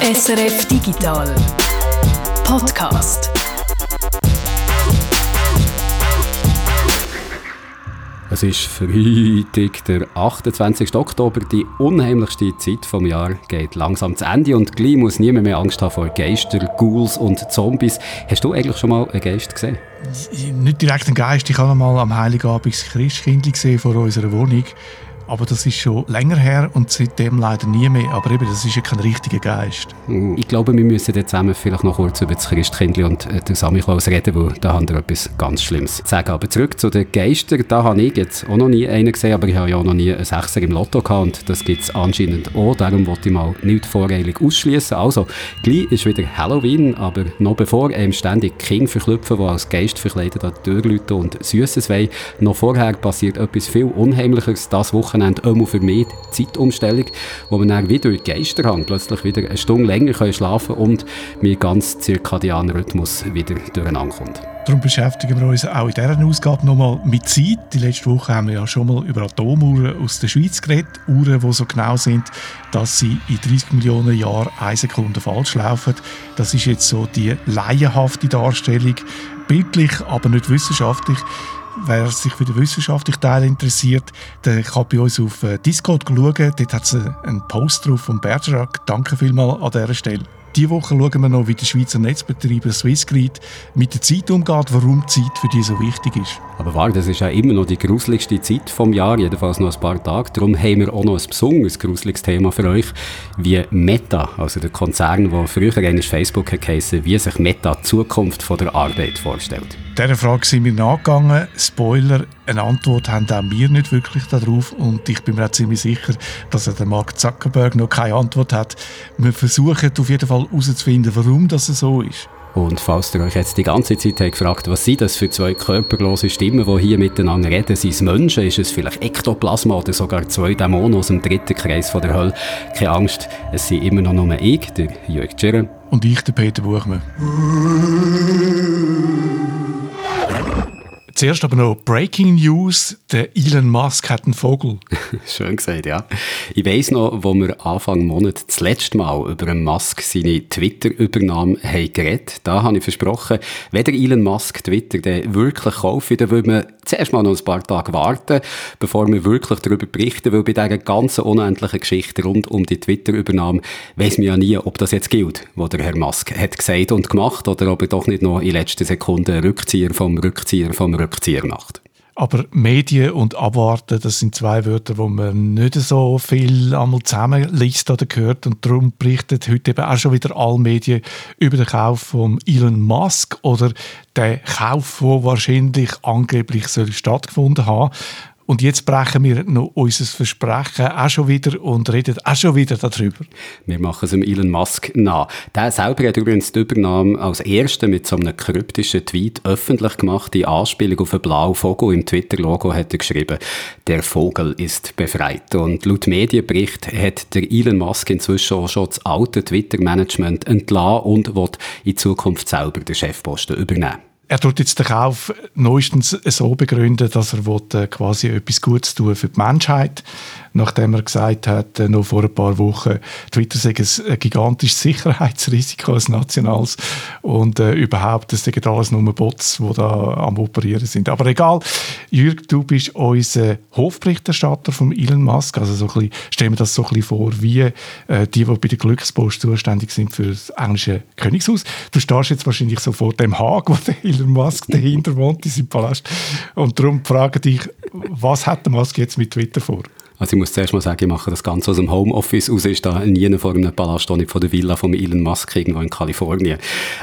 SRF Digital Podcast. Es ist Freitag, der 28. Oktober. Die unheimlichste Zeit vom Jahr geht langsam zu Ende und gleich muss niemand mehr Angst haben vor Geister, Ghouls und Zombies. Hast du eigentlich schon mal einen Geist gesehen? Nicht direkt einen Geist. Ich habe mal am Heiligabend das Christkindli gesehen vor unserer Wohnung. Aber das ist schon länger her und seitdem leider nie mehr. Aber eben, das ist ja kein richtiger Geist. Ich glaube, wir müssen jetzt zusammen vielleicht noch kurz über das Christkindli und äh, den Samichlaus reden, weil da haben wir etwas ganz Schlimmes zu sagen. Aber zurück zu den Geistern. Da habe ich jetzt auch noch nie einen gesehen, aber ich habe ja auch noch nie einen Sechser im Lotto gehabt und das gibt es anscheinend auch. Darum wollte ich mal nicht voreilig ausschließen. Also, gleich ist wieder Halloween, aber noch bevor einem ständig King verklüpfen, die als Geist verkleidet an die Tür und Süßes wollen, noch vorher passiert etwas viel Unheimlicheres. Das Wochenende Wochenende auch für die Zeitumstellung, wo man dann wieder durch die plötzlich wieder eine Stunde länger schlafen und mein ganz zirkadianer Rhythmus wieder durcheinander kommt. Darum beschäftigen wir uns auch in dieser Ausgabe nochmal mit Zeit. Die letzte Woche haben wir ja schon mal über Atomuhren aus der Schweiz geredet. Uhren, die so genau sind, dass sie in 30 Millionen Jahren eine Sekunde falsch laufen. Das ist jetzt so die laienhafte Darstellung. Bildlich, aber nicht wissenschaftlich. Wer sich für den wissenschaftlichen Teil interessiert, der kann bei uns auf äh, Discord schauen. Dort hat es einen Post drauf von Bergerac. Danke vielmals an dieser Stelle. Diese Woche schauen wir noch, wie der Schweizer Netzbetreiber Swissgrid mit der Zeit umgeht, warum die Zeit für die so wichtig ist. Aber warte, das ist ja immer noch die gruseligste Zeit vom Jahr, jedenfalls noch ein paar Tage. Darum haben wir auch noch ein besonderes gruseliges Thema für euch, wie Meta, also der Konzern, der früher eigentlich Facebook geheißen, wie sich Meta die Zukunft von der Arbeit vorstellt. Dieser Frage sind wir nachgegangen. Spoiler, eine Antwort haben auch wir nicht wirklich darauf und ich bin mir auch ziemlich sicher, dass der Mark Zuckerberg noch keine Antwort hat. Wir versuchen auf jeden Fall herauszufinden, warum das so ist. Und falls ihr euch jetzt die ganze Zeit habt gefragt, was sind das für zwei körperlose Stimmen, die hier miteinander reden, sind es Menschen, ist es vielleicht Ektoplasma oder sogar zwei Dämonen aus dem dritten Kreis von der Hölle? Keine Angst, es sind immer noch nur ich, der Jörg Tschirren. Und ich, der Peter Buchmann. Zuerst aber noch Breaking News. Der Elon Musk hat einen Vogel. Schön gesagt, ja. Ich weiss noch, wo wir Anfang Monat das letzte Mal über Musk seine Twitter-Übernahme haben geredet. Da habe ich versprochen, wenn der Elon Musk Twitter dann wirklich kaufe, dann würde man zuerst mal noch ein paar Tage warten, bevor wir wirklich darüber berichten, weil bei dieser ganzen unendlichen Geschichte rund um die Twitter-Übernahme weiss man ja nie, ob das jetzt gilt, was der Herr Musk hat gesagt und gemacht, oder ob er doch nicht noch in letzter Sekunde Rückzieher vom Rückzieher vom Rückzieher Rückzieher macht. Aber Medien und Abwarten, das sind zwei Wörter, wo man nicht so viel einmal zusammenliest oder gehört. Und darum berichtet heute eben auch schon wieder alle Medien über den Kauf von Elon Musk oder den Kauf, der wahrscheinlich angeblich soll stattgefunden haben. Und jetzt brechen wir noch unser Versprechen auch schon wieder und reden auch schon wieder darüber. Wir machen es dem Elon Musk nach. Der selber hat übrigens die Übernahme als erster mit so einem kryptischen Tweet öffentlich gemacht. Die Anspielung auf einen blauen Vogel im Twitter-Logo hat er geschrieben, der Vogel ist befreit. Und laut Medienbericht hat der Elon Musk inzwischen auch schon das alte Twitter-Management entlassen und wird in Zukunft selber den Chefposten übernehmen. Er tut jetzt den Kauf neuestens so begründen, dass er äh, quasi etwas Gutes tun für die Menschheit nachdem er gesagt hat, äh, noch vor ein paar Wochen, Twitter sei ein gigantisches Sicherheitsrisiko, als nationales und äh, überhaupt, das sind alles nur Bots, die da am Operieren sind. Aber egal, Jürg, du bist unser Hofberichterstatter von Elon Musk, also so ein bisschen, stellen wir das so ein bisschen vor, wie äh, die, die bei der Glückspost zuständig sind für das englische Königshaus. Du stehst jetzt wahrscheinlich so vor dem Haag, wo der Elon Musk dahinter wohnt, in seinem Palast, und darum frage dich, was hat der Musk jetzt mit Twitter vor? Also ich muss zuerst mal sagen, ich mache das Ganze aus dem Homeoffice aus, ist da nie vor einem Palast, nicht von der Villa von Elon Musk irgendwo in Kalifornien.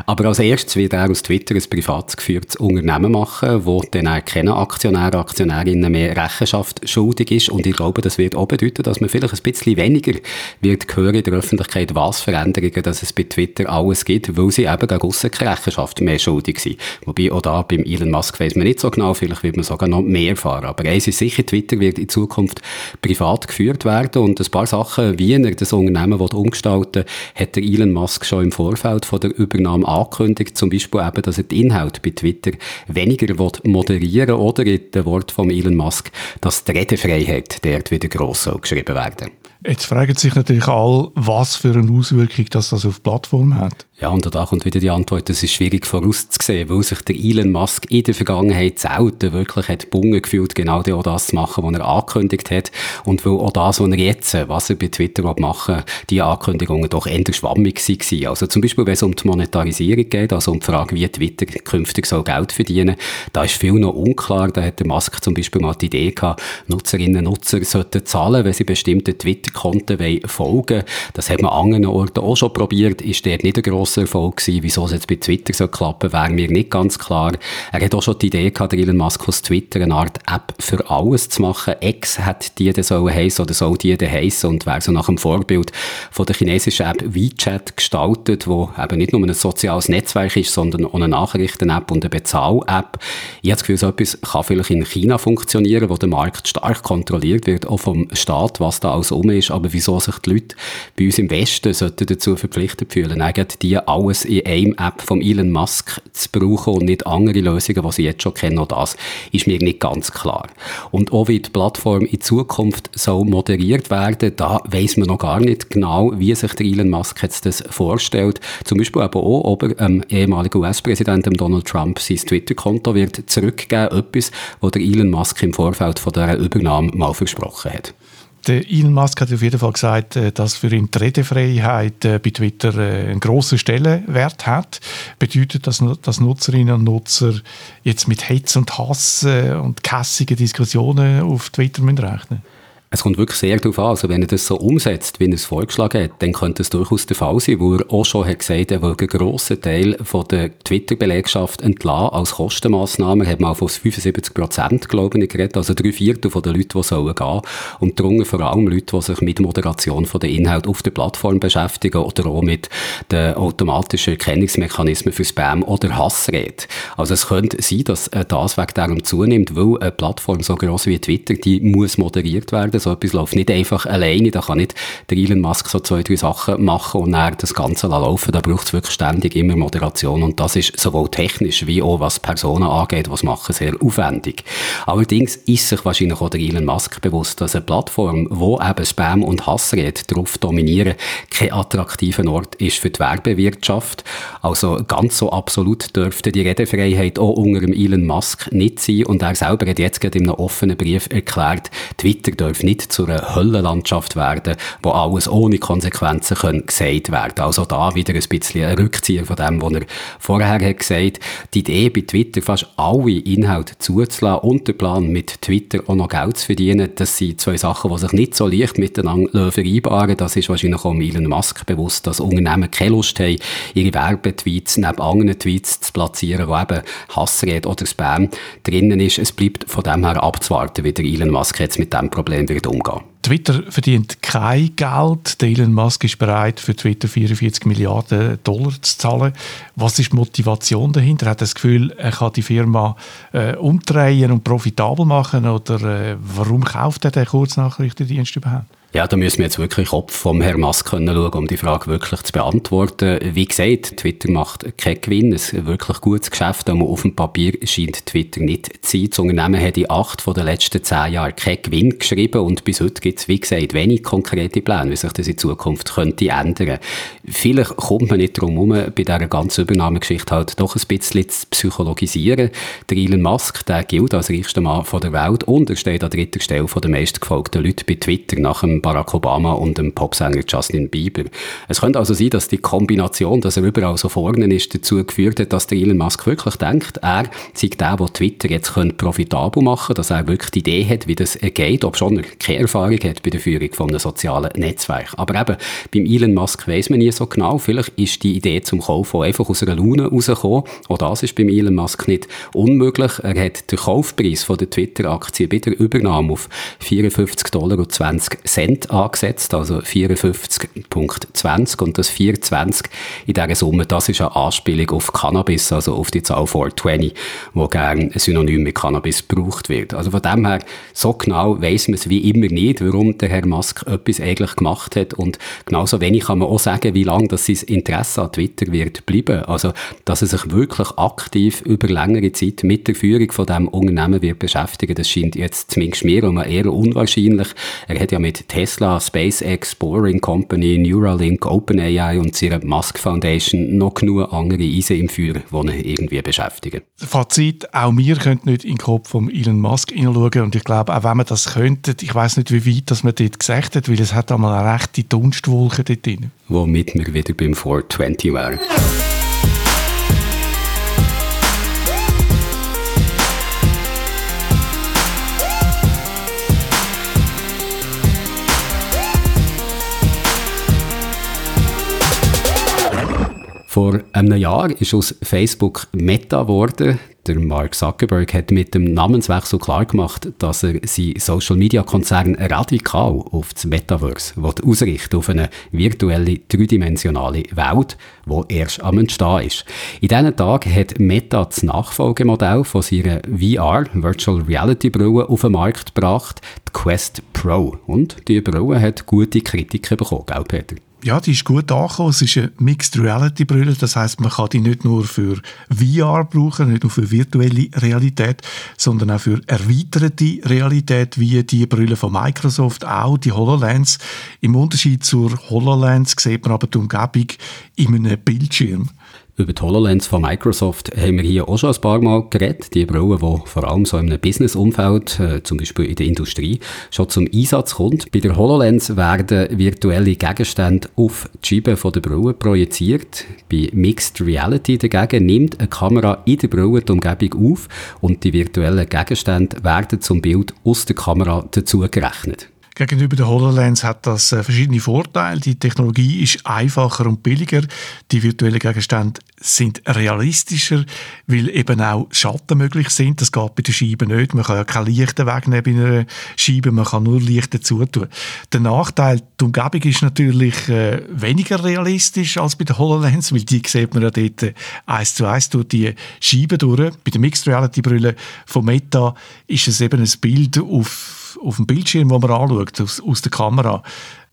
Aber als erstes wird er aus Twitter ein privat geführtes Unternehmen machen, wo dann auch keinen Aktionär, Aktionärinnen mehr Rechenschaft schuldig ist. Und ich glaube, das wird auch bedeuten, dass man vielleicht ein bisschen weniger wird hören in der Öffentlichkeit, was Veränderungen, dass es bei Twitter alles gibt, weil sie eben gegen aussen keine Rechenschaft mehr schuldig sind. Wobei auch da beim Elon Musk weiss man nicht so genau, vielleicht wird man sogar noch mehr erfahren. Aber eins ist sicher, Twitter wird in Zukunft privat geführt werden. Und ein paar Sachen, wie er das Unternehmen umgestalten will, hat der Elon Musk schon im Vorfeld von der Übernahme angekündigt, zum Beispiel eben, dass er die Inhalte bei Twitter weniger moderieren oder in den Wort von Elon Musk, dass die Redefreiheit dort wieder gross soll geschrieben werden. Jetzt fragen sich natürlich alle, was für eine Auswirkung das, das auf die Plattform hat. Ja, und da kommt wieder die Antwort, es ist schwierig vorauszusehen, weil sich der Elon Musk in der Vergangenheit selten wirklich hat bungen gefühlt, genau das zu machen, was er angekündigt hat. Und weil auch das, was er jetzt, was er bei Twitter machen will, die Ankündigungen doch eher schwammig waren. Also zum Beispiel, wenn es um die Monetarisierung geht, also um die Frage, wie Twitter künftig soll Geld verdienen, da ist viel noch unklar. Da hat der Musk zum Beispiel mal die Idee gehabt, Nutzerinnen und Nutzer sollten zahlen, wenn sie bestimmten Twitter-Konten folgen Das hat man an anderen Orten auch schon probiert, ist dort nicht ein grosser Erfolg gewesen. Wieso es jetzt bei Twitter so klappen, wäre mir nicht ganz klar. Er hat auch schon die Idee gehabt, Elon Musk aus Twitter eine Art App für alles zu machen. X hat die dann sollen heissen oder soll die dann heissen und wäre so nach dem Vorbild von der chinesischen App WeChat gestaltet, wo eben nicht nur ein soziales Netzwerk ist, sondern auch eine Nachrichten-App und eine Bezahl-App. Ich habe das Gefühl, so etwas kann vielleicht in China funktionieren, wo der Markt stark kontrolliert wird, auch vom Staat, was da alles um ist. Aber wieso sich die Leute bei uns im Westen sollten dazu verpflichtet fühlen, eigentlich die alles in einem App von Elon Musk zu brauchen und nicht andere Lösungen, die sie jetzt schon kennen, auch das ist mir nicht ganz klar. Und auch wie die Plattform in Zukunft soll moderiert werden, da weiß man noch gar nicht genau, wie sich der Elon Musk jetzt das vorstellt. Zum Beispiel aber auch, ob er ähm, ehemaligen US-Präsidenten Donald Trump sein Twitter-Konto wird zurückgeben, etwas, was der Elon Musk im Vorfeld von dieser Übernahme mal versprochen hat. Der Elon Musk hat auf jeden Fall gesagt, äh, dass für ihn die Redefreiheit äh, bei Twitter äh, einen grossen Stellenwert hat. Bedeutet das, dass Nutzerinnen und Nutzer jetzt mit Hetz und Hass und kässigen Diskussionen auf Twitter rechnen müssen? Es kommt wirklich sehr darauf an. Also wenn er das so umsetzt, wie er es vorgeschlagen hat, dann könnte es durchaus der Fall sein, wo er auch schon hat gesagt, er will einen grossen Teil von der Twitter-Belegschaft entlassen als Kostenmaßnahme. Er hat mal von 75 Prozent, glaube ich, geredet. Also drei Viertel von den Leuten, die sollen gehen. Und darunter vor allem Leute, die sich mit Moderation von den Inhalten auf der Plattform beschäftigen oder auch mit den automatischen Erkennungsmechanismen für Spam oder Hassrede. Also es könnte sein, dass äh, das wegen darum zunimmt, weil eine Plattform so groß wie Twitter, die muss moderiert werden so etwas läuft nicht einfach alleine. Da kann nicht der Elon Musk so zwei, drei Sachen machen und dann das Ganze laufen. Da braucht es wirklich ständig immer Moderation. Und das ist sowohl technisch wie auch was Personen angeht, was machen, sehr aufwendig. Allerdings ist sich wahrscheinlich auch der Elon Musk bewusst, dass eine Plattform, wo eben Spam und Hassrede darauf dominieren, kein attraktiver Ort ist für die Werbewirtschaft. Also ganz so absolut dürfte die Redefreiheit auch unter dem Elon Musk nicht sein. Und er selber hat jetzt gerade in einem offenen Brief erklärt, Twitter darf nicht zu einer Höllenlandschaft werden, wo alles ohne Konsequenzen können gesagt werden. Also da wieder ein bisschen ein Rückzieher von dem, was er vorher hat gesagt. Die Idee bei Twitter fast alle Inhalte zuzulassen und der Plan mit Twitter auch noch Geld zu verdienen, das sind zwei Sachen, die sich nicht so leicht miteinander vereinbaren. Das ist wahrscheinlich auch Elon Musk bewusst, dass Unternehmen keine Lust haben, ihre Werbetweets neben anderen Tweets zu platzieren, wo eben Hassrede oder Spam drinnen ist. Es bleibt von dem her abzuwarten, wie der Elon Musk jetzt mit dem Problem wird umgehen. Twitter verdient kein Geld. Elon Musk ist bereit, für Twitter 44 Milliarden Dollar zu zahlen. Was ist die Motivation dahinter? Hat er das Gefühl, er kann die Firma äh, umdrehen und profitabel machen? Oder äh, warum kauft er den Kurznachrichtendienst überhaupt? Ja, da müssen wir jetzt wirklich Kopf vom Herrn Musk können schauen, um die Frage wirklich zu beantworten. Wie gesagt, Twitter macht keinen Gewinn. Ein wirklich gutes Geschäft, aber auf dem Papier scheint Twitter nicht zu sein. Das Unternehmen hat in acht von den letzten zehn Jahren keinen Gewinn geschrieben und bis heute gibt es, wie gesagt, wenig konkrete Pläne, wie sich das in Zukunft könnte ändern. Vielleicht kommt man nicht drum herum, bei dieser ganzen Übernahmegeschichte halt doch ein bisschen zu psychologisieren. Der Elon Musk, der gilt als reichster Mann der Welt und er steht an dritter Stelle von den meistgefolgten Leuten bei Twitter nach dem Barack Obama und dem Popsänger Justin Bieber. Es könnte also sein, dass die Kombination, dass er überall so vorne ist, dazu geführt hat, dass der Elon Musk wirklich denkt, er sei der, der Twitter jetzt könnte profitabel machen dass er wirklich die Idee hat, wie das geht, ob schon er keine Erfahrung hat bei der Führung von einem sozialen Netzwerk. Aber eben, beim Elon Musk weiß man nie so genau, vielleicht ist die Idee zum Kauf einfach aus einer Laune rausgekommen. Auch das ist beim Elon Musk nicht unmöglich. Er hat den Kaufpreis von der Twitter-Aktie bei der Übernahme auf 54 Dollar und 20 Cent Prozent angesetzt, also 54,20 und das 24 in dieser Summe, das ist eine Anspielung auf Cannabis, also auf die Zahl 420, wo gerne Synonym mit Cannabis gebraucht wird. Also von dem her, so genau weiss man es wie immer nicht, warum der Herr Musk etwas eigentlich gemacht hat und genauso wenig kann man auch sagen, wie lange das sein Interesse an Twitter wird bleiben. Also, dass er sich wirklich aktiv über längere Zeit mit der Führung von dem Unternehmen wird beschäftigen, das scheint jetzt zumindest mir eher unwahrscheinlich. Er hat ja mit Tesla, SpaceX, Boring Company, Neuralink, OpenAI und ihrer Musk Foundation noch genug andere Eisen im Feuer, die ihn irgendwie beschäftigen. Fazit, auch wir können nicht in den Kopf von Elon Musk hineinschauen und ich glaube, auch wenn wir das könnten, ich weiß nicht, wie weit das man dort gesagt hat, weil es hat einmal eine rechte Dunstwolke dort drin. Womit wir wieder beim 420 wären. Vor einem Jahr ist aus Facebook Meta geworden. Der Mark Zuckerberg hat mit dem Namenswechsel klargemacht, dass er seinen Social-Media-Konzern radikal auf das Metaverse ausrichten auf eine virtuelle, dreidimensionale Welt, die erst am Entstehen ist. In diesen Tagen hat Meta das Nachfolgemodell von seiner VR, Virtual Reality Brille, auf den Markt gebracht, die Quest Pro. Und die Brille hat gute Kritiken bekommen, gell, Peter? Ja, die ist gut angekommen. Es ist eine Mixed Reality Brille. Das heißt, man kann die nicht nur für VR brauchen, nicht nur für virtuelle Realität, sondern auch für erweiterte Realität, wie die Brille von Microsoft, auch die HoloLens. Im Unterschied zur HoloLens sieht man aber die Umgebung in einem Bildschirm. Über die HoloLens von Microsoft haben wir hier auch schon ein paar Mal geredet. Die Brille, die vor allem so in einem Business-Umfeld, äh, zum Beispiel in der Industrie, schon zum Einsatz kommt. Bei der HoloLens werden virtuelle Gegenstände auf die Scheibe der Brille projiziert. Bei Mixed Reality dagegen nimmt eine Kamera in der Brille die Umgebung auf und die virtuellen Gegenstände werden zum Bild aus der Kamera dazugerechnet. Gegenüber der HoloLens hat das äh, verschiedene Vorteile. Die Technologie ist einfacher und billiger. Die virtuellen Gegenstände sind realistischer, weil eben auch Schatten möglich sind. Das geht bei der Scheibe nicht. Man kann ja kein Licht wegnehmen bei einer Scheibe, man kann nur Licht dazu tun. Der Nachteil, die Umgebung ist natürlich äh, weniger realistisch als bei der HoloLens, weil die sieht man ja dort äh, eins zu eins durch die Scheibe durch. Bei der Mixed Reality Brille von Meta ist es eben ein Bild auf auf dem Bildschirm, wo man anschaut, aus, aus der Kamera.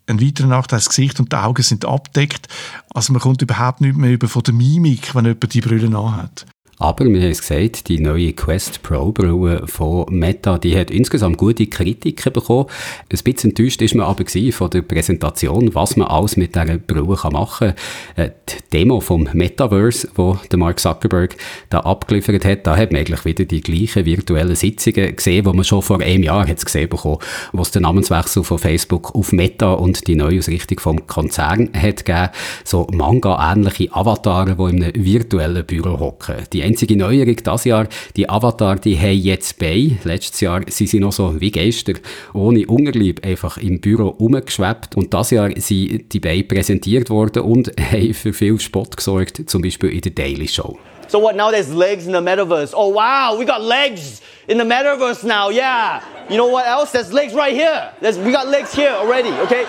Ein weiterer Nachteil, das Gesicht und die Augen sind abdeckt. Also man kommt überhaupt nicht mehr über von der Mimik, wenn jemand die Brille anhat. Aber wir haben es gesagt, die neue Quest Pro Brille von Meta, die hat insgesamt gute Kritiken bekommen. Ein bisschen enttäuscht ist man aber von der Präsentation, was man alles mit dieser Brille machen kann. Äh, die Demo vom Metaverse, wo der Mark Zuckerberg da abgeliefert hat, da hat man eigentlich wieder die gleichen virtuellen Sitzungen gesehen, die man schon vor einem Jahr hat gesehen bekommen, wo es den Namenswechsel von Facebook auf Meta und die Neuausrichtung vom Konzern hat gegeben. So Manga-ähnliche Avatare, die in einem virtuellen Büro hocken. Die einzige Neuerung dieses Jahr, die Avatar, die haben jetzt bei. Letztes Jahr sind sie noch so wie Geister, ohne Unterlieb, einfach im Büro umgeschwebt. Und dieses Jahr sind die Beine präsentiert worden und haben für viel Spott gesorgt, zum Beispiel in der Daily Show. So what, now there's legs in the metaverse. Oh wow, we got legs in the metaverse now, yeah. You know what else? There's legs right here. There's, we got legs here already, okay?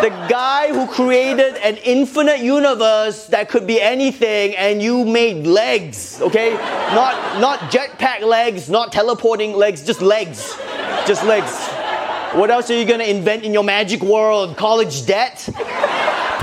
The guy who created an infinite universe that could be anything and you made legs okay? Not not jetpack legs not teleporting legs just legs. Just legs. What else are you to invent in your magic world? College debt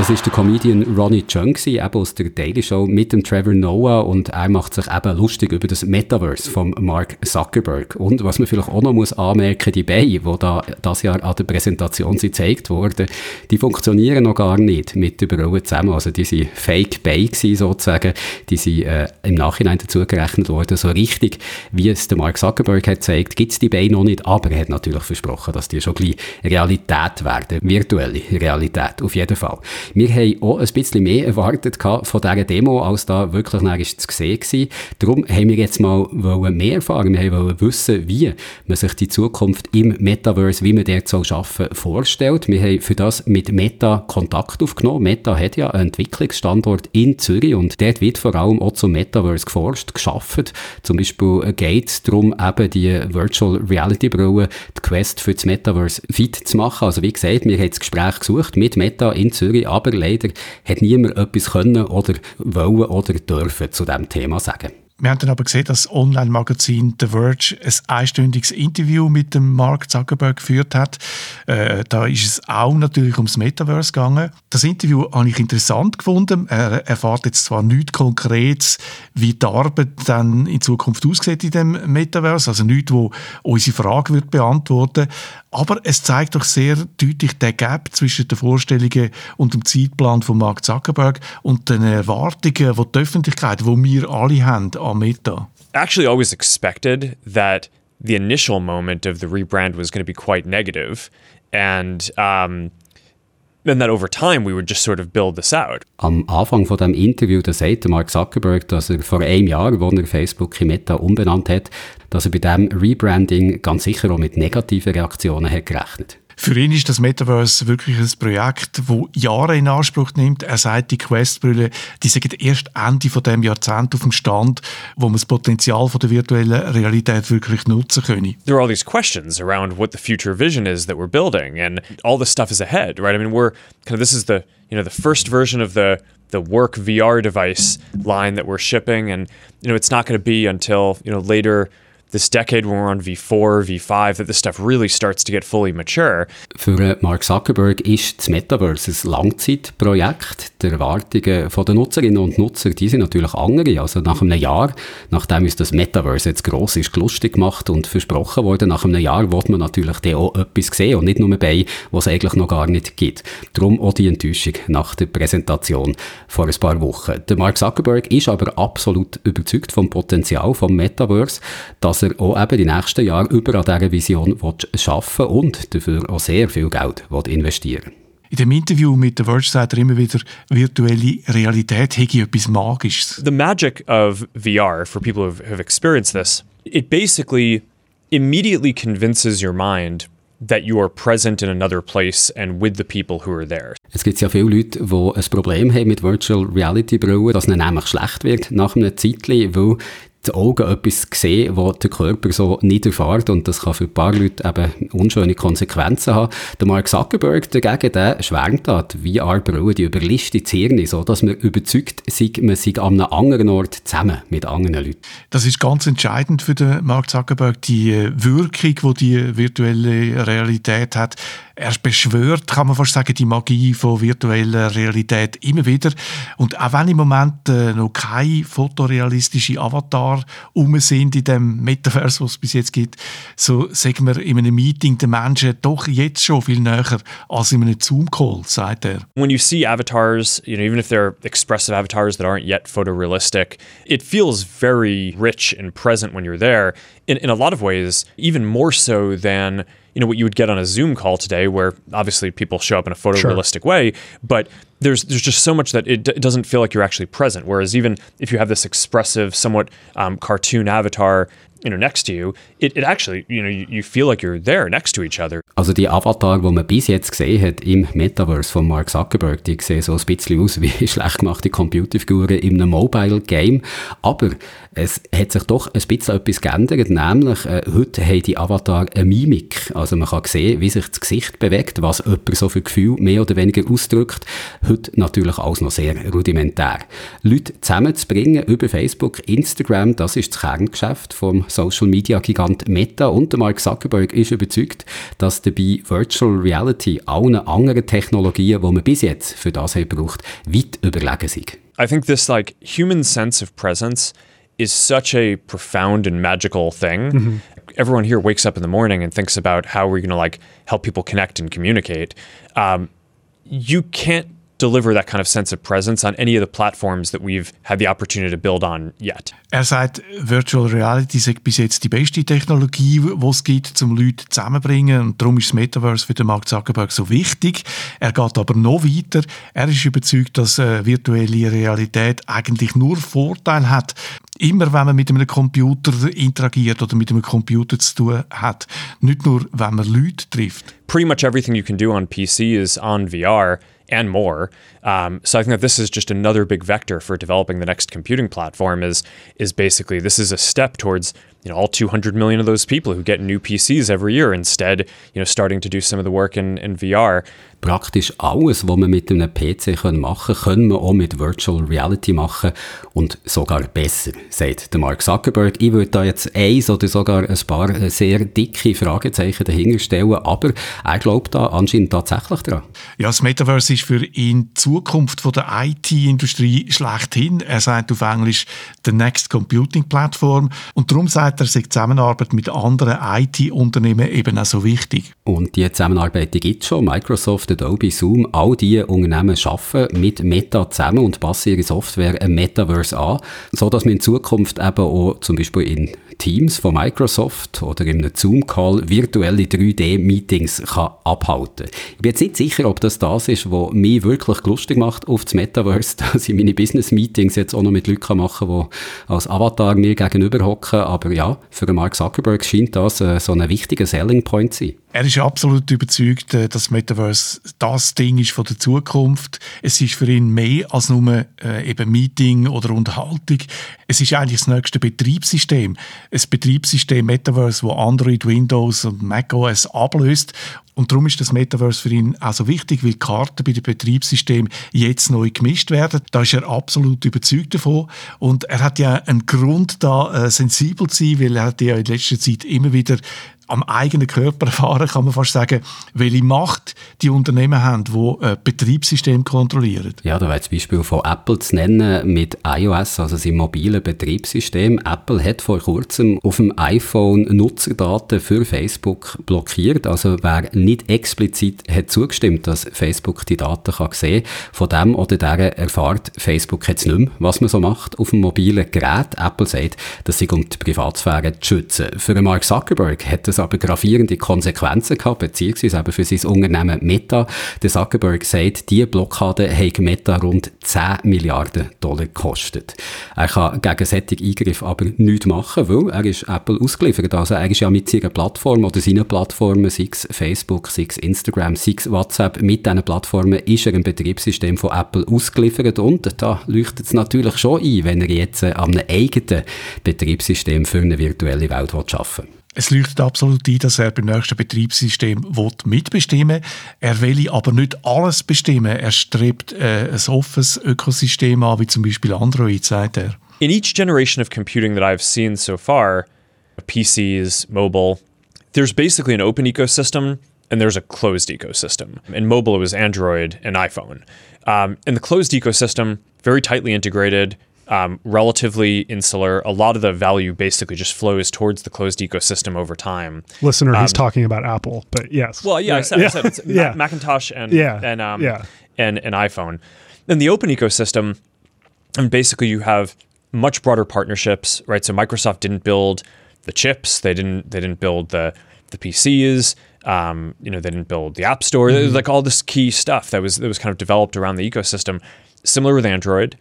Das ist der Comedian Ronnie Chung, eben aus der Daily Show mit dem Trevor Noah und er macht sich eben lustig über das Metaverse von Mark Zuckerberg. Und was man vielleicht auch noch muss anmerken, die Beine, die da das Jahr an der Präsentation sind gezeigt wurden, die funktionieren noch gar nicht mit der Brille zusammen. Also die sind Fake Beine sozusagen, die sind äh, im Nachhinein dazu gerechnet worden. So richtig, wie es der Mark Zuckerberg hat gezeigt, gibt es die Beine noch nicht, aber er hat natürlich versprochen, dass die schon gleich Realität werden, virtuelle Realität auf jeden Fall. Wir haben auch ein bisschen mehr erwartet von dieser Demo, als da wirklich zu sehen war. Darum haben wir jetzt mal mehr erfahren. Wir wollen wissen, wie man sich die Zukunft im Metaverse, wie man dort soll arbeiten vorstellt. Wir haben für das mit Meta Kontakt aufgenommen. Meta hat ja einen Entwicklungsstandort in Zürich und dort wird vor allem auch zum Metaverse geforscht, geschaffen. Zum Beispiel geht es darum, eben die Virtual Reality Brille, die Quest für das Metaverse fit zu machen. Also wie gesagt, wir haben das Gespräch gesucht mit Meta in Zürich, aber leider hat niemand etwas können oder wollen oder dürfen zu diesem Thema sagen. Wir haben dann aber gesehen, dass das Online-Magazin The Verge ein einstündiges Interview mit dem Mark Zuckerberg geführt hat. Äh, da ist es auch natürlich ums Metaverse gegangen. Das Interview habe ich interessant gefunden. Er erfahrt jetzt zwar nichts Konkretes, wie die Arbeit dann in Zukunft aussieht in dem Metaverse, also nichts, wo unsere Frage wird beantworten Aber es zeigt doch sehr deutlich den Gap zwischen den Vorstellungen und dem Zeitplan von Mark Zuckerberg und den Erwartungen, die die Öffentlichkeit, die wir alle haben an Meta. Actually, always expected that the initial moment of the rebrand was going to be quite negative, and um, and that over time we would just sort of build this out. Am Anfang von dem Interview da sagte Mark Zuckerberg, dass er vor einem Jahr, wo er Facebook in Meta umbenannt hat, dass er bei dem Rebranding ganz sicher auch mit negativen Reaktionen hat gerechnet. Für ihn ist das Metaverse wirklich ein Projekt, das Jahre in Anspruch nimmt. Er sagt, die Quest-Brille, die sind erst Ende von dem Jahrzehnt auf dem Stand, wo man das Potenzial von der virtuellen Realität wirklich nutzen können. There are all these questions around what the future vision is that we're building, and all this stuff is ahead, right? I mean, we're kind of this is the you know the first version of the the work VR device line that we're shipping, and you know it's not going to be until you know later this decade when we're on V4, V5, that this stuff really starts to get fully mature. Für Mark Zuckerberg ist das Metaverse ein Langzeitprojekt. Die Erwartungen der Nutzerinnen und Nutzer, die sind natürlich andere. Also nach einem Jahr, nachdem uns das Metaverse jetzt gross ist, lustig gemacht und versprochen wurde, nach einem Jahr wird man natürlich auch etwas sehen und nicht nur bei, was es eigentlich noch gar nicht gibt. Darum auch die Enttäuschung nach der Präsentation vor ein paar Wochen. Der Mark Zuckerberg ist aber absolut überzeugt vom Potenzial vom Metaverse, dass dass er auch eben die nächsten Jahre über an dieser Vision arbeiten und dafür auch sehr viel Geld investieren In dem Interview mit der Verge sagt er immer wieder, virtuelle Realität hätte etwas Magisches. The magic of VR, for people who have experienced this, it basically immediately convinces your mind that you are present in another place and with the people who are there. Es gibt ja viele Leute, die ein Problem haben mit Virtual Reality Brillen, dass es nämlich schlecht wird nach einem Zeitchen, weil die Augen etwas sehen, was der Körper so nicht erfährt und das kann für ein paar Leute eben unschöne Konsequenzen haben. Der Mark Zuckerberg dagegen, der schwärmt da, die VR-Brille, die überlistet das so dass man überzeugt sei, man sei an einem anderen Ort zusammen mit anderen Leuten. Das ist ganz entscheidend für den Mark Zuckerberg, die äh, Wirkung, die die virtuelle Realität hat. Er beschwört, kann man fast sagen, die Magie von virtueller Realität immer wieder. Und auch wenn im Moment äh, noch keine fotorealistische Avatar um sind in dem Metaverse, was es bis jetzt gibt, so sagen wir in einem Meeting den Menschen doch jetzt schon viel näher als in einem Zoom-Call, sagt er. When you see avatars, you know, even if they're expressive avatars that aren't yet photorealistic, it feels very rich and present when you're there. In, in a lot of ways, even more so than you know what you would get on a Zoom call today, where obviously people show up in a photorealistic sure. way, but there's there's just so much that it, d- doesn't feel like you're actually present. Whereas even if you have this expressive, somewhat um, cartoon avatar, you know, next to you, it, it actually, you know, you, feel like you're there next to each other. Also die Avatar, die man bis jetzt gesehen hat im Metaverse von Mark Zuckerberg, die sehen so ein bisschen aus wie schlecht gemachte Computerfiguren in einem Mobile Game. Aber es hat sich doch ein bisschen etwas geändert, nämlich äh, heute haben die Avatar eine Mimik. Also man kann sehen, wie sich das Gesicht bewegt, was jemand so für Gefühl mehr oder weniger ausdrückt. Heute natürlich alles noch sehr rudimentär. Leute zusammenzubringen über Facebook, Instagram, das ist das Kerngeschäft vom Social Media Gigant Meta und Mark Zuckerberg ist überzeugt, dass dabei Virtual Reality allen anderen Technologien, die man bis jetzt für das haben braucht, weit überlegen sind. I think this like human sense of presence is such a profound and magical thing. Mm-hmm. Everyone here wakes up in the morning and thinks about how we're going to like help people connect and communicate. Um, you can't deliver that kind of sense of presence on any of the platforms that we've had the opportunity to build on yet. Er sagt, Virtual Reality sei bis jetzt die beste Technologie, die es gibt, um Leute zusammenzubringen. Und darum ist das Metaverse für den Mark Zuckerberg so wichtig. Er geht aber noch weiter. Er ist überzeugt, dass äh, virtuelle Realität eigentlich nur Vorteil hat. Immer wenn man mit einem Computer interagiert oder mit einem Computer zu tun hat. Nicht nur, wenn man Leute trifft. Pretty much everything you can do on PC is on VR. And more. Um, so I think that this is just another big vector for developing the next computing platform. Is is basically this is a step towards you know all 200 million of those people who get new PCs every year instead you know starting to do some of the work in, in VR. Praktisch alles, was man mit einem PC machen kann, können wir auch mit Virtual Reality machen und sogar besser, sagt der Mark Zuckerberg. Ich würde da jetzt eins oder sogar ein paar sehr dicke Fragezeichen dahinter stellen, aber er glaubt da anscheinend tatsächlich dran. Ja, das Metaverse ist für ihn die Zukunft von der IT-Industrie schlechthin. Er sagt auf Englisch «the next computing platform» und darum sagt sagt er, sei die Zusammenarbeit mit anderen IT-Unternehmen eben auch so wichtig. Und die Zusammenarbeit gibt es schon. Microsoft, Adobe, Zoom, all diese Unternehmen arbeiten mit Meta zusammen und passen ihre Software ein Metaverse an, sodass man in Zukunft eben auch zum Beispiel in Teams von Microsoft oder in einem Zoom-Call virtuelle 3D-Meetings abhalten kann. Ich bin jetzt nicht sicher, ob das das ist, was mich wirklich lustig macht auf das Metaverse, dass ich meine Business-Meetings jetzt auch noch mit Leuten machen kann, die als Avatar mir gegenüber hocken. Aber ja, für Mark Zuckerberg scheint das äh, so ein wichtiger Selling Point zu sein. Er ist absolut überzeugt, äh, dass Metaverse das Ding ist von der Zukunft. Es ist für ihn mehr als nur äh, eben Meeting oder Unterhaltung. Es ist eigentlich das nächste Betriebssystem. Ein Betriebssystem Metaverse, wo Android, Windows und macOS ablöst. Und darum ist das Metaverse für ihn auch so wichtig, weil Karten bei dem Betriebssystem jetzt neu gemischt werden. Da ist er absolut überzeugt davon. Und er hat ja einen Grund, da äh, sensibel zu sein, weil er hat ja in letzter Zeit immer wieder am eigenen Körper erfahren, kann man fast sagen, welche Macht die Unternehmen haben, die äh, Betriebssystem kontrollieren. Ja, da wäre das Beispiel von Apple zu nennen mit iOS, also seinem mobilen Betriebssystem. Apple hat vor kurzem auf dem iPhone Nutzerdaten für Facebook blockiert. Also wer nicht explizit hat zugestimmt, dass Facebook die Daten kann sehen von dem oder der erfahrt Facebook jetzt nicht mehr, was man so macht auf dem mobilen Gerät. Apple sagt, das sei um die Privatsphäre zu schützen. Für Mark Zuckerberg hat das aber gravierende Konsequenzen gehabt, beziehungsweise eben für sein Unternehmen Meta. Der Zuckerberg sagt, diese Blockade hat Meta rund 10 Milliarden Dollar gekostet. Er kann gegen solche Eingriffe aber nichts machen, weil er ist Apple ausgeliefert. Also er ist ja mit seiner Plattform oder seinen Plattformen, sei es Facebook, sei es Instagram, sei es WhatsApp, mit diesen Plattformen ist er im Betriebssystem von Apple ausgeliefert und da leuchtet es natürlich schon ein, wenn er jetzt an einem eigenen Betriebssystem für eine virtuelle Welt arbeiten will. Es leuchtet absolut ein, dass er beim nächsten Betriebssystem mitbestimmen will. Er will aber nicht alles bestimmen. Er strebt äh, ein offenes Ökosystem an, wie zum Beispiel Android, sagt er. In each generation of computing that I've seen so far, PCs, mobile, there's basically an open ecosystem and there's a closed ecosystem. In mobile, it was Android and iPhone. Um, in the closed ecosystem, very tightly integrated, um, relatively insular. A lot of the value basically just flows towards the closed ecosystem over time. Listener, um, he's talking about Apple, but yes. Well, yeah, yeah. I said, yeah. I said it's yeah. Macintosh and yeah. and um, yeah. and and iPhone. In the open ecosystem, and basically you have much broader partnerships, right? So Microsoft didn't build the chips, they didn't they didn't build the the PCs. Um, you know, they didn't build the App Store. Mm-hmm. Like all this key stuff that was that was kind of developed around the ecosystem. Similar with Android.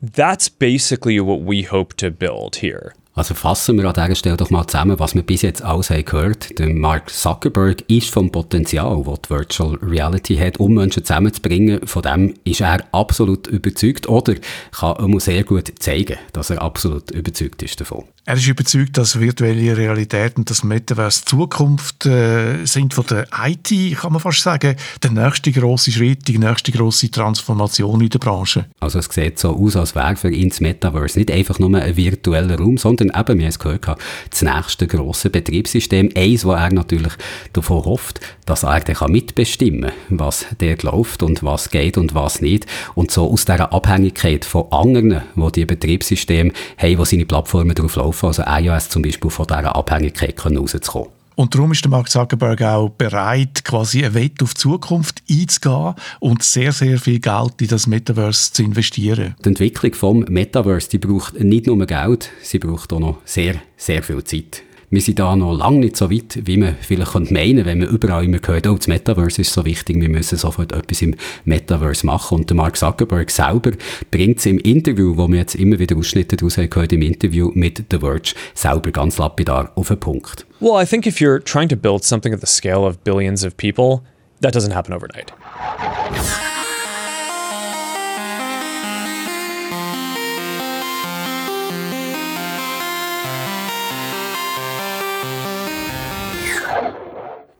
That's basically what we hope to build here. Also fassen wir an dieser Stelle doch mal zusammen, was wir bis jetzt alles haben gehört. Der Mark Zuckerberg ist vom Potenzial, das die Virtual Reality hat, um Menschen zusammenzubringen. Von dem ist er absolut überzeugt oder kann er sehr gut zeigen, dass er absolut überzeugt ist davon. Er ist überzeugt, dass virtuelle Realität und das Metaverse Zukunft äh, sind von der IT, kann man fast sagen, der nächste große Schritt, die nächste große Transformation in der Branche. Also es sieht so aus, als wäre für ihn das Metaverse nicht einfach nur ein virtueller Raum, sondern eben, wir haben es gehört, das nächste grosse Betriebssystem. Eins, wo er natürlich davon hofft, dass er dann mitbestimmen kann, was dort läuft und was geht und was nicht. Und so aus dieser Abhängigkeit von anderen, die die Betriebssysteme haben, wo seine Plattformen drauf laufen, also iOS zum Beispiel, von dieser Abhängigkeit rauszukommen. Und darum ist der Mark Zuckerberg auch bereit, quasi ein Wett auf die Zukunft einzugehen und sehr, sehr viel Geld in das Metaverse zu investieren. Die Entwicklung vom Metaverse, die braucht nicht nur Geld, sie braucht auch noch sehr, sehr viel Zeit wir sind da noch lange nicht so weit, wie man vielleicht meinen könnte, wenn man überall immer hört, oh, das Metaverse ist so wichtig, wir müssen sofort etwas im Metaverse machen. Und der Mark Zuckerberg selber bringt es im Interview, wo wir jetzt immer wieder Ausschnitte daraus gehört, im Interview mit The Verge, selber ganz lapidar auf den Punkt. Well, I think if you're trying to build something at the scale of billions of people, that doesn't happen overnight.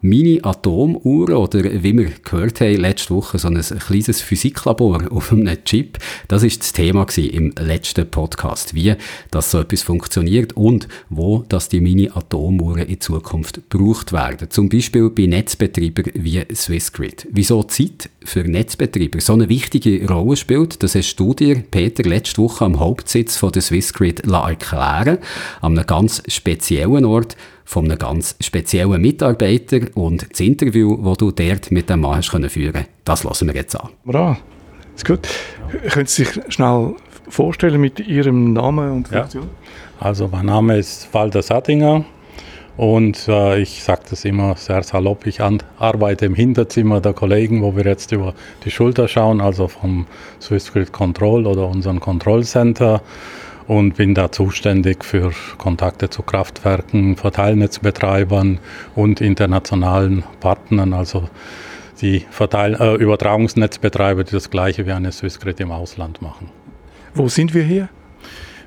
Mini-Atomuhren oder wie wir gehört haben letzte Woche, so ein kleines Physiklabor auf einem Chip. Das ist das Thema im letzten Podcast, wie das so etwas funktioniert und wo dass die Mini-Atomuhren in Zukunft gebraucht werden. Zum Beispiel bei Netzbetreibern wie Swissgrid. Wieso Zeit für Netzbetreiber so eine wichtige Rolle spielt, das hast du dir, Peter, letzte Woche am Hauptsitz von der Swissgrid erklären an einem ganz speziellen Ort, von einem ganz speziellen Mitarbeiter und das Interview, das du dort mit dem Mann hast können führen das lassen wir jetzt an. Ja, ist gut. Können Sie sich schnell vorstellen mit Ihrem Namen und Funktion? Ja. Also mein Name ist Walter Sattinger und äh, ich sage das immer sehr salopp, ich an, arbeite im Hinterzimmer der Kollegen, wo wir jetzt über die Schulter schauen, also vom Swissgrid Control oder unserem Control Center und bin da zuständig für Kontakte zu Kraftwerken, Verteilnetzbetreibern und internationalen Partnern, also die Verteil äh, Übertragungsnetzbetreiber, die das gleiche wie eine Swissgrid im Ausland machen. Wo sind wir hier?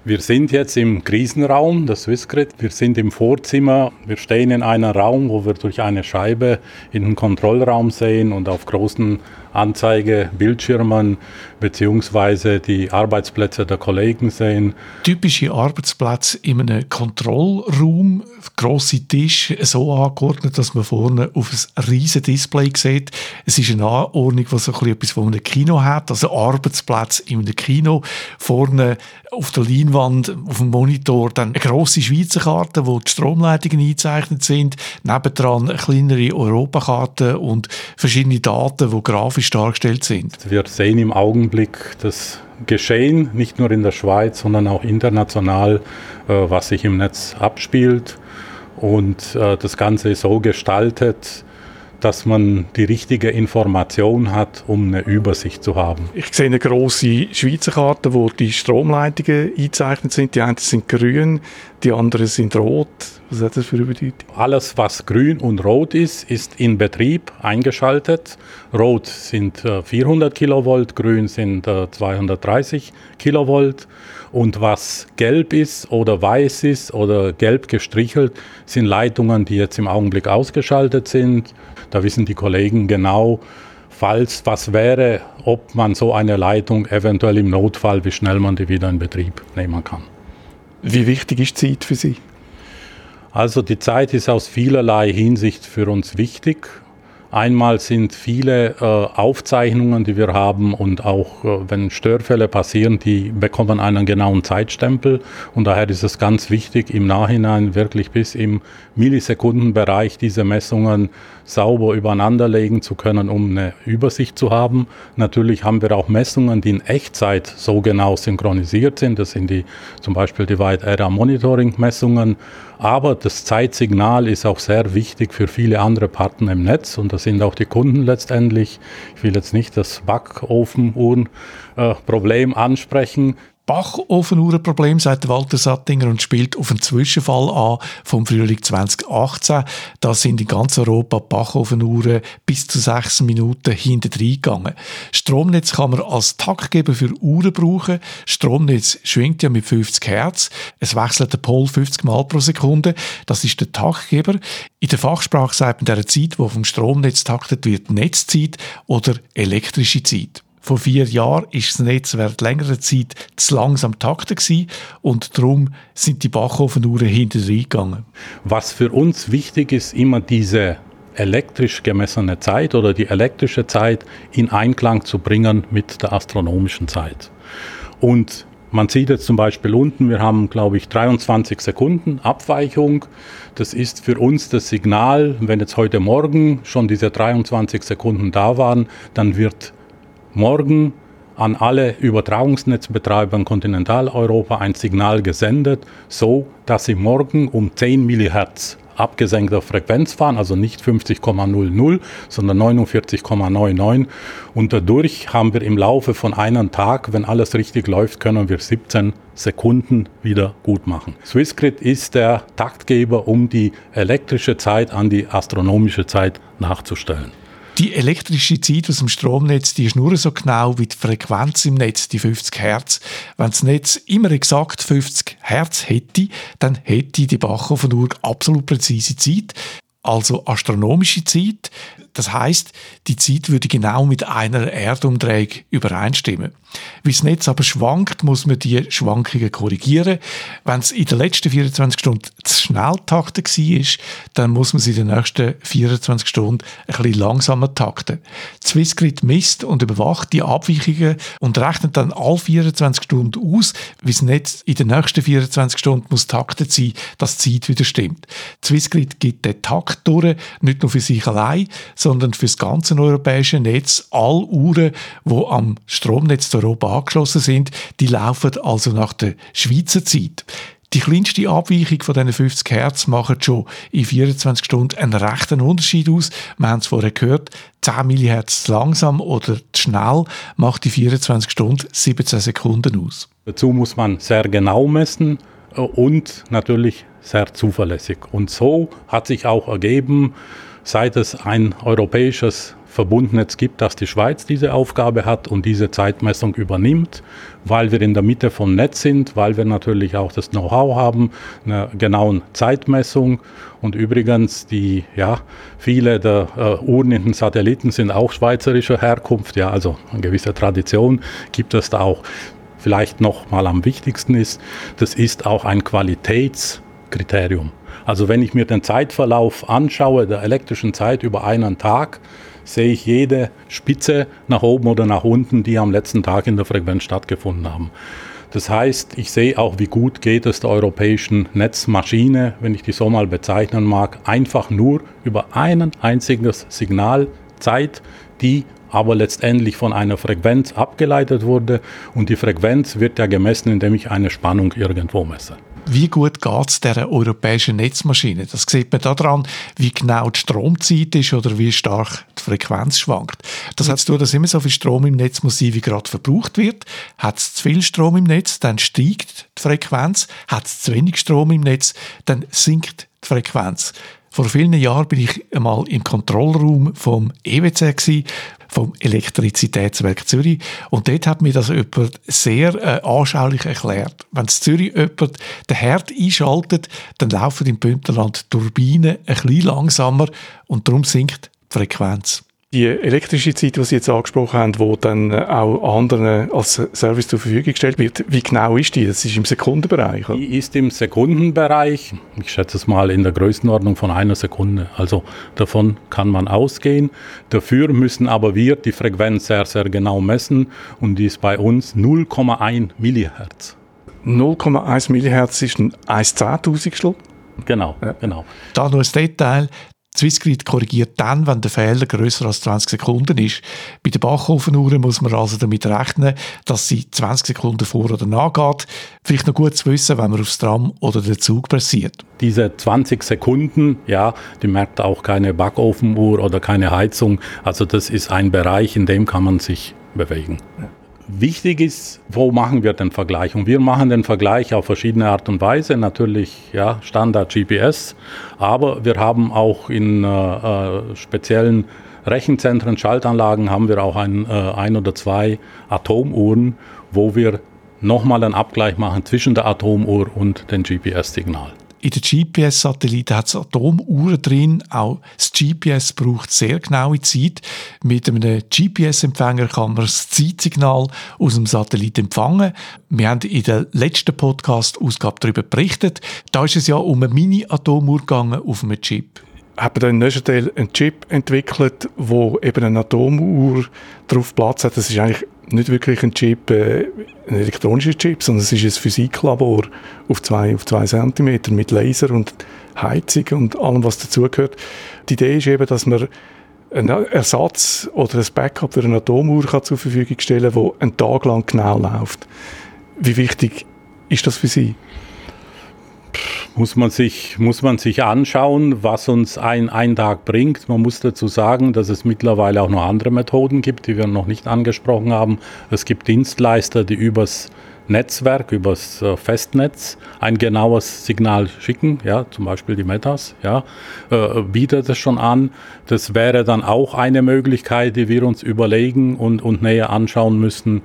Wir sind jetzt im Krisenraum der Swissgrid. Wir sind im Vorzimmer. Wir stehen in einem Raum, wo wir durch eine Scheibe in den Kontrollraum sehen und auf großen Anzeigebildschirmen beziehungsweise die Arbeitsplätze der Kollegen sehen. Typische Arbeitsplätze in einem Kontrollraum, grosse Tisch so angeordnet, dass man vorne auf ein riesiges Display sieht. Es ist eine Anordnung, die so etwas von einem Kino hat, also Arbeitsplatz in einem Kino. Vorne auf der Leinwand, auf dem Monitor, dann eine grosse Schweizer Karte, wo die Stromleitungen eingezeichnet sind, nebendran kleinere Europakarten und verschiedene Daten, die grafisch dargestellt sind. Wir sehen im Augenblick das Geschehen, nicht nur in der Schweiz, sondern auch international, äh, was sich im Netz abspielt. Und äh, das Ganze ist so gestaltet, dass man die richtige Information hat, um eine Übersicht zu haben. Ich sehe eine große Schweizer Karte, wo die Stromleitungen eingezeichnet sind. Die einen sind grün, die anderen sind rot. Was hat das für eine Bedeutung? Alles, was grün und rot ist, ist in Betrieb eingeschaltet. Rot sind 400 äh, Kilovolt, grün sind 230 äh, Kilovolt. Und was gelb ist oder weiß ist oder gelb gestrichelt, sind Leitungen, die jetzt im Augenblick ausgeschaltet sind. Da wissen die Kollegen genau, falls was wäre, ob man so eine Leitung eventuell im Notfall, wie schnell man die wieder in Betrieb nehmen kann. Wie wichtig ist Zeit für Sie? Also die Zeit ist aus vielerlei Hinsicht für uns wichtig. Einmal sind viele äh, Aufzeichnungen, die wir haben und auch äh, wenn Störfälle passieren, die bekommen einen genauen Zeitstempel und daher ist es ganz wichtig, im Nachhinein wirklich bis im Millisekundenbereich diese Messungen sauber übereinanderlegen zu können, um eine Übersicht zu haben. Natürlich haben wir auch Messungen, die in Echtzeit so genau synchronisiert sind. Das sind die zum Beispiel die Wide Area Monitoring Messungen. Aber das Zeitsignal ist auch sehr wichtig für viele andere Partner im Netz und das sind auch die Kunden letztendlich. Ich will jetzt nicht das Backofenuhren-Problem ansprechen. Bachofenuhrenproblem, sagt Walter Sattinger und spielt auf einen Zwischenfall an vom Frühling 2018. Da sind in ganz Europa Bachofenuhren bis zu sechs Minuten hinterdrein gegangen. Stromnetz kann man als Taktgeber für Uhren brauchen. Stromnetz schwingt ja mit 50 Hertz. Es wechselt der Pol 50 Mal pro Sekunde. Das ist der Taktgeber. In der Fachsprache sagt man der Zeit, wo vom Stromnetz taktet wird, Netzzeit oder elektrische Zeit. Vor vier Jahren ist das Netz während längerer Zeit zu langsam takten und darum sind die Bachofenuhren hinterher gegangen. Was für uns wichtig ist, immer diese elektrisch gemessene Zeit oder die elektrische Zeit in Einklang zu bringen mit der astronomischen Zeit. Und man sieht jetzt zum Beispiel unten, wir haben, glaube ich, 23 Sekunden Abweichung. Das ist für uns das Signal, wenn jetzt heute Morgen schon diese 23 Sekunden da waren, dann wird morgen an alle Übertragungsnetzbetreiber in Kontinentaleuropa ein Signal gesendet, so dass sie morgen um 10 MHz abgesenkter Frequenz fahren, also nicht 50,00, sondern 49,99. Und dadurch haben wir im Laufe von einem Tag, wenn alles richtig läuft, können wir 17 Sekunden wieder gut machen. Swissgrid ist der Taktgeber, um die elektrische Zeit an die astronomische Zeit nachzustellen. Die elektrische Zeit aus dem Stromnetz, die ist nur so genau wie die Frequenz im Netz, die 50 Hertz. Wenn das Netz immer exakt 50 Hertz hätte, dann hätte die Bachhofen-Uhr absolut präzise Zeit. also astronomische Zeit. Das heißt, die Zeit würde genau mit einer Erdumdrehung übereinstimmen. Wie das Netz aber schwankt, muss man die Schwankungen korrigieren. Wenn es in den letzten 24 Stunden zu schnell takten war, dann muss man sie in den nächsten 24 Stunden ein bisschen langsamer takten. Swissgrid misst und überwacht die Abweichungen und rechnet dann alle 24 Stunden aus, wie das Netz in den nächsten 24 Stunden muss taktet sein, dass die Zeit wieder stimmt. Swissgrid gibt den Takt durch, nicht nur für sich allein, sondern für das ganze europäische Netz. Alle Uhren, die am Stromnetz zu Europa angeschlossen sind, die laufen also nach der Schweizer Zeit. Die kleinste Abweichung von diesen 50 Hertz macht schon in 24 Stunden einen rechten Unterschied aus. Wir haben es vorher gehört, 10 MHz langsam oder zu schnell macht die 24 Stunden 17 Sekunden aus. Dazu muss man sehr genau messen äh, und natürlich sehr zuverlässig. Und so hat sich auch ergeben, seit es ein europäisches Verbundnetz gibt, dass die Schweiz diese Aufgabe hat und diese Zeitmessung übernimmt, weil wir in der Mitte vom Netz sind, weil wir natürlich auch das Know-how haben, eine genaue Zeitmessung. Und übrigens, die, ja, viele der äh, Uhren in den Satelliten sind auch schweizerischer Herkunft, ja, also eine gewisse Tradition gibt es da auch. Vielleicht noch mal am wichtigsten ist, das ist auch ein Qualitätskriterium. Also wenn ich mir den Zeitverlauf anschaue, der elektrischen Zeit über einen Tag, sehe ich jede Spitze nach oben oder nach unten, die am letzten Tag in der Frequenz stattgefunden haben. Das heißt, ich sehe auch, wie gut geht es der europäischen Netzmaschine, wenn ich die so mal bezeichnen mag, einfach nur über ein einziges Signalzeit, die aber letztendlich von einer Frequenz abgeleitet wurde. Und die Frequenz wird ja gemessen, indem ich eine Spannung irgendwo messe wie gut geht es dieser europäischen Netzmaschine? Das sieht man daran, wie genau die Stromzeit ist oder wie stark die Frequenz schwankt. Das hat zu tun, dass immer so viel Strom im Netz muss sein, wie gerade verbraucht wird. Hat es zu viel Strom im Netz, dann steigt die Frequenz. Hat es zu wenig Strom im Netz, dann sinkt die Frequenz. Vor vielen Jahren bin ich einmal im Kontrollraum vom EWC gewesen, vom Elektrizitätswerk Zürich. Und dort hat mir das jemand sehr äh, anschaulich erklärt. Wenn in Zürich jemand den Herd einschaltet, dann laufen im Bündnerland Turbinen ein bisschen langsamer und darum sinkt die Frequenz die elektrische Zeit, die Sie jetzt angesprochen haben, die dann auch anderen als Service zur Verfügung gestellt wird, wie genau ist die? Das ist im Sekundenbereich? Oder? Die ist im Sekundenbereich, ich schätze es mal in der Größenordnung von einer Sekunde. Also davon kann man ausgehen. Dafür müssen aber wir die Frequenz sehr, sehr genau messen und die ist bei uns 0,1 Millihertz. 0,1 Millihertz ist ein 1 Zehntausendstel? Genau, ja. genau. Da nur ein Detail. Swissgrid korrigiert dann, wenn der Fehler größer als 20 Sekunden ist. Bei der Bachofenuhr muss man also damit rechnen, dass sie 20 Sekunden vor oder nachgeht. Vielleicht noch gut zu wissen, wenn man aufs Tram oder den Zug passiert. Diese 20 Sekunden, ja, die merkt auch keine Backofenuhr oder keine Heizung. Also das ist ein Bereich, in dem kann man sich bewegen. Ja. Wichtig ist, wo machen wir den Vergleich? Und wir machen den Vergleich auf verschiedene Art und Weise. Natürlich ja, Standard GPS, aber wir haben auch in äh, äh, speziellen Rechenzentren, Schaltanlagen haben wir auch ein, äh, ein oder zwei Atomuhren, wo wir nochmal einen Abgleich machen zwischen der Atomuhr und dem GPS-Signal. In den GPS-Satelliten hat es Atomuhren drin. Auch das GPS braucht sehr genaue Zeit. Mit einem GPS-Empfänger kann man das Zeitsignal aus dem Satellit empfangen. Wir haben in der letzten Podcast-Ausgabe darüber berichtet. Da ist es ja um eine Mini-Atomuhr gegangen auf einem Chip haben da in Neuchâtel einen Chip entwickelt, wo eben eine Atomuhr drauf Platz hat. Das ist eigentlich nicht wirklich ein Chip, äh, ein elektronischer Chip, sondern es ist ein Physiklabor auf zwei, auf zwei Zentimeter mit Laser und Heizung und allem, was dazugehört. Die Idee ist eben, dass man einen Ersatz oder ein Backup für eine Atomuhr kann zur Verfügung stellen kann, die einen Tag lang genau läuft. Wie wichtig ist das für Sie? Muss man sich, muss man sich anschauen, was uns ein, ein Tag bringt. Man muss dazu sagen, dass es mittlerweile auch noch andere Methoden gibt, die wir noch nicht angesprochen haben. Es gibt Dienstleister, die übers Netzwerk, übers äh, Festnetz ein genaues Signal schicken, ja, zum Beispiel die Metas, ja, äh, bietet es schon an. Das wäre dann auch eine Möglichkeit, die wir uns überlegen und, und näher anschauen müssen.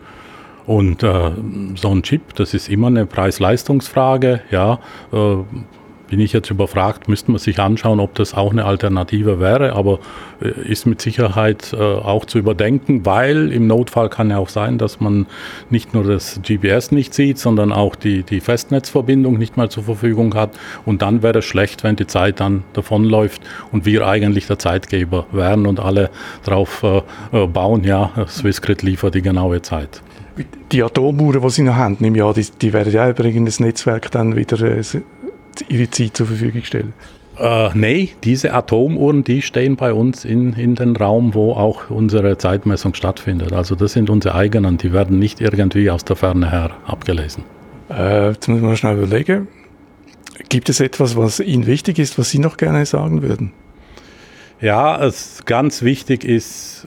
Und äh, so ein Chip, das ist immer eine Preis-Leistungsfrage. Ja, äh, bin ich jetzt überfragt, müsste man sich anschauen, ob das auch eine Alternative wäre, aber äh, ist mit Sicherheit äh, auch zu überdenken, weil im Notfall kann ja auch sein, dass man nicht nur das GPS nicht sieht, sondern auch die, die Festnetzverbindung nicht mal zur Verfügung hat. Und dann wäre es schlecht, wenn die Zeit dann davonläuft und wir eigentlich der Zeitgeber wären und alle darauf äh, äh, bauen, ja, Swissgrid liefert die genaue Zeit. Die Atomuhren, die Sie noch haben, im Jahr, die, die werden ja über irgendein Netzwerk dann wieder äh, ihre Zeit zur Verfügung stellen? Äh, nee, diese Atomuhren, die stehen bei uns in, in den Raum, wo auch unsere Zeitmessung stattfindet. Also das sind unsere eigenen, die werden nicht irgendwie aus der Ferne her abgelesen. Äh, jetzt müssen wir schnell überlegen. Gibt es etwas, was Ihnen wichtig ist, was Sie noch gerne sagen würden? Ja, es ganz wichtig ist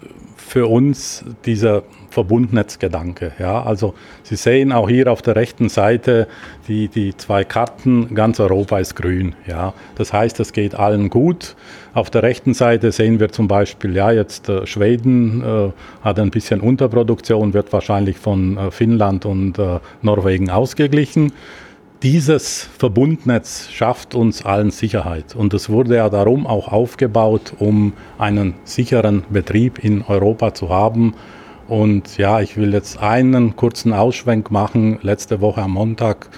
für uns dieser Verbundnetzgedanke. Ja, also Sie sehen auch hier auf der rechten Seite die, die zwei Karten, ganz Europa ist grün. Ja, das heißt, es geht allen gut. Auf der rechten Seite sehen wir zum Beispiel, ja, jetzt äh, Schweden äh, hat ein bisschen Unterproduktion, wird wahrscheinlich von äh, Finnland und äh, Norwegen ausgeglichen. Dieses Verbundnetz schafft uns allen Sicherheit und es wurde ja darum auch aufgebaut, um einen sicheren Betrieb in Europa zu haben und ja, ich will jetzt einen kurzen Ausschwenk machen. Letzte Woche am Montag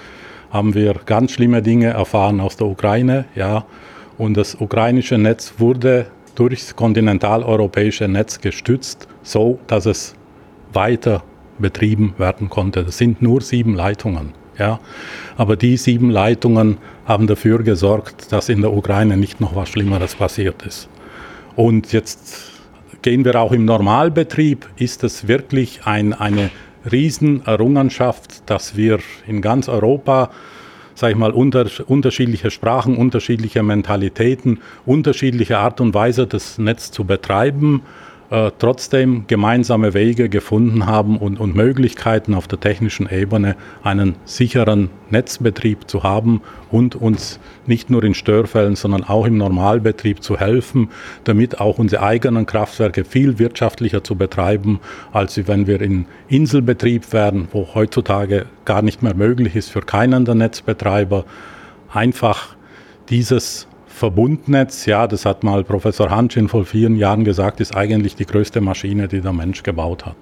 haben wir ganz schlimme Dinge erfahren aus der Ukraine. Ja, und das ukrainische Netz wurde durchs kontinentaleuropäische Netz gestützt, so dass es weiter betrieben werden konnte. Das sind nur sieben Leitungen. Ja, aber die sieben Leitungen haben dafür gesorgt, dass in der Ukraine nicht noch was Schlimmeres passiert ist. Und jetzt gehen wir auch im Normalbetrieb, ist es wirklich ein, eine Riesenerrungenschaft, dass wir in ganz Europa sag ich mal, unter, unterschiedliche Sprachen, unterschiedliche Mentalitäten, unterschiedliche Art und Weise das Netz zu betreiben äh, trotzdem gemeinsame Wege gefunden haben und, und Möglichkeiten auf der technischen Ebene einen sicheren Netzbetrieb zu haben und uns nicht nur in Störfällen, sondern auch im Normalbetrieb zu helfen, damit auch unsere eigenen Kraftwerke viel wirtschaftlicher zu betreiben, als wenn wir in Inselbetrieb wären, wo heutzutage gar nicht mehr möglich ist für keinen der Netzbetreiber, einfach dieses Verbundnetz, ja, das hat mal Professor Hanschin vor vielen Jahren gesagt, ist eigentlich die größte Maschine, die der Mensch gebaut hat.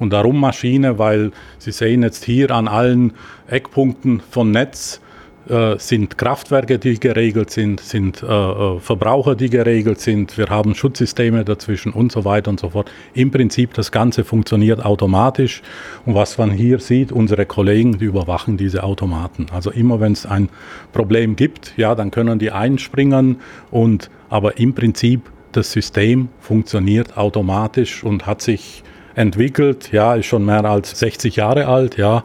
Und darum Maschine, weil Sie sehen jetzt hier an allen Eckpunkten von Netz, äh, sind Kraftwerke, die geregelt sind, sind äh, äh, Verbraucher, die geregelt sind, wir haben Schutzsysteme dazwischen und so weiter und so fort. Im Prinzip das Ganze funktioniert automatisch und was man hier sieht, unsere Kollegen, die überwachen diese Automaten. Also immer wenn es ein Problem gibt, ja, dann können die einspringen und aber im Prinzip das System funktioniert automatisch und hat sich entwickelt, ja, ist schon mehr als 60 Jahre alt, ja.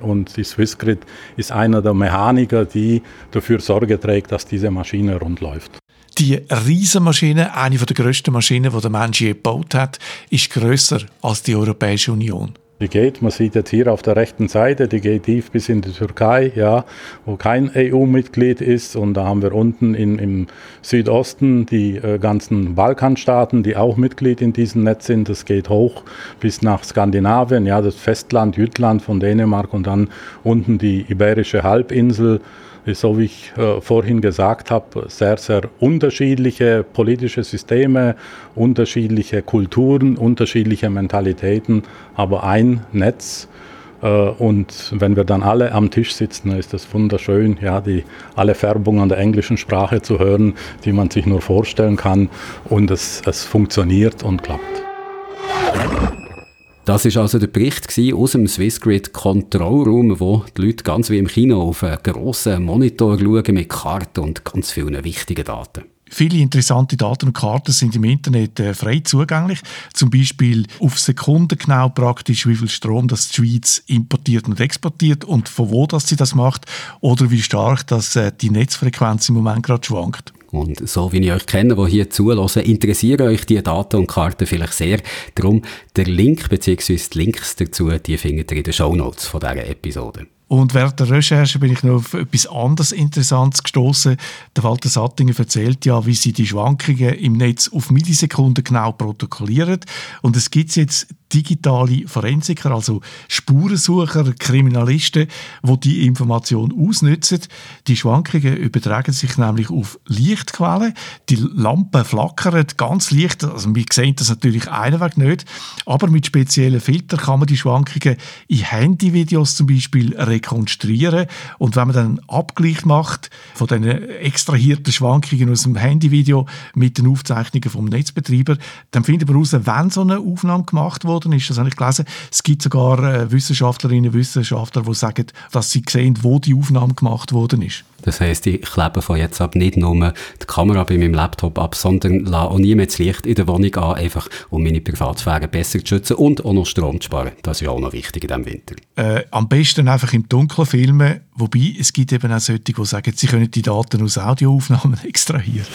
Und die Swissgrid ist einer der Mechaniker, die dafür Sorge trägt, dass diese Maschine rund läuft. Die Riesenmaschine, eine der grössten Maschinen, die der Mensch je gebaut hat, ist grösser als die Europäische Union. Die geht, man sieht jetzt hier auf der rechten Seite, die geht tief bis in die Türkei, ja, wo kein EU-Mitglied ist. Und da haben wir unten in, im Südosten die äh, ganzen Balkanstaaten, die auch Mitglied in diesem Netz sind. Das geht hoch bis nach Skandinavien, ja, das Festland Jütland von Dänemark und dann unten die Iberische Halbinsel so wie ich äh, vorhin gesagt habe, sehr, sehr unterschiedliche politische Systeme, unterschiedliche Kulturen, unterschiedliche Mentalitäten, aber ein Netz. Äh, und wenn wir dann alle am Tisch sitzen, ist es wunderschön, ja, die, alle Färbungen der englischen Sprache zu hören, die man sich nur vorstellen kann. Und es, es funktioniert und klappt. Das ist also der Bericht aus dem Swissgrid Control Room, wo die Leute ganz wie im Kino auf einen grossen Monitor schauen mit Karten und ganz vielen wichtigen Daten. Viele interessante Daten und Karten sind im Internet äh, frei zugänglich. Zum Beispiel auf Sekunden genau praktisch, wie viel Strom das die Schweiz importiert und exportiert und von wo das sie das macht oder wie stark das, äh, die Netzfrequenz im Moment gerade schwankt. Und so wie ich euch kenne, die hier zulassen, interessieren euch die Daten und Karten vielleicht sehr. Darum der Link bzw. die Links dazu, die findet ihr in den Shownotes von dieser Episode. Und während der Recherche bin ich noch auf etwas anderes Interessantes gestoßen. Der Walter Sattinger erzählt ja, wie sie die Schwankungen im Netz auf Millisekunden genau protokollieren. Und es gibt jetzt digitale Forensiker, also Spurensucher, Kriminalisten, die die Information ausnutzen. Die Schwankungen übertragen sich nämlich auf Lichtquellen. Die Lampen flackern ganz leicht, also wir sehen das natürlich einweg nicht, aber mit speziellen Filtern kann man die Schwankungen in Handyvideos zum Beispiel rekonstruieren und wenn man dann einen Abgleich macht von den extrahierten Schwankungen aus dem Handyvideo mit den Aufzeichnungen vom Netzbetreiber, dann findet man heraus, wenn so eine Aufnahme gemacht worden ist. Das habe ich gelesen. Es gibt sogar äh, Wissenschaftlerinnen und Wissenschaftler, die sagen, dass sie sehen, wo die Aufnahme gemacht worden ist. Das heisst, ich klebe von jetzt ab nicht nur die Kamera bei meinem Laptop ab, sondern lasse auch nie mehr das Licht in der Wohnung an, einfach um meine Privatsphäre besser zu schützen und auch noch Strom zu sparen. Das ist ja auch noch wichtig in diesem Winter. Äh, am besten einfach im Dunkeln filmen, wobei es gibt eben auch solche, die sagen, sie können die Daten aus Audioaufnahmen extrahieren.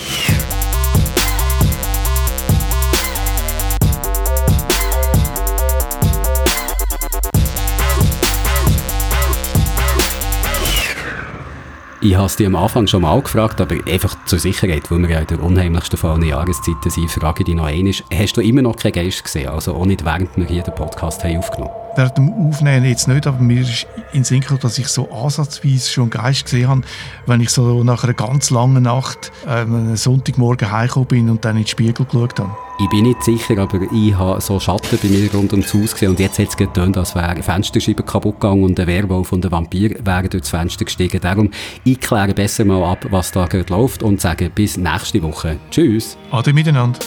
Ich habe es dir am Anfang schon mal gefragt, aber einfach zur Sicherheit, weil wir ja in der unheimlichsten Fall eine Jahreszeit sind, frage ich dich noch einmal. Hast du immer noch keinen Geist gesehen? Also auch nicht während wir hier den Podcast haben aufgenommen Während dem Aufnehmen jetzt nicht, aber mir ist in Sinn gekommen, dass ich so ansatzweise schon Geist gesehen habe, wenn ich so nach einer ganz langen Nacht ähm, Sonntagmorgen heimgekommen bin und dann in den Spiegel geschaut habe. Ich bin nicht sicher, aber ich habe so Schatten bei mir rund ums Haus gesehen und jetzt hat es getönt, als wäre eine Fensterscheibe kaputt gegangen und der Werwolf und der Vampir wären durchs Fenster gestiegen. Darum, ich kläre besser mal ab, was da gerade läuft und sage bis nächste Woche. Tschüss. Ade miteinander.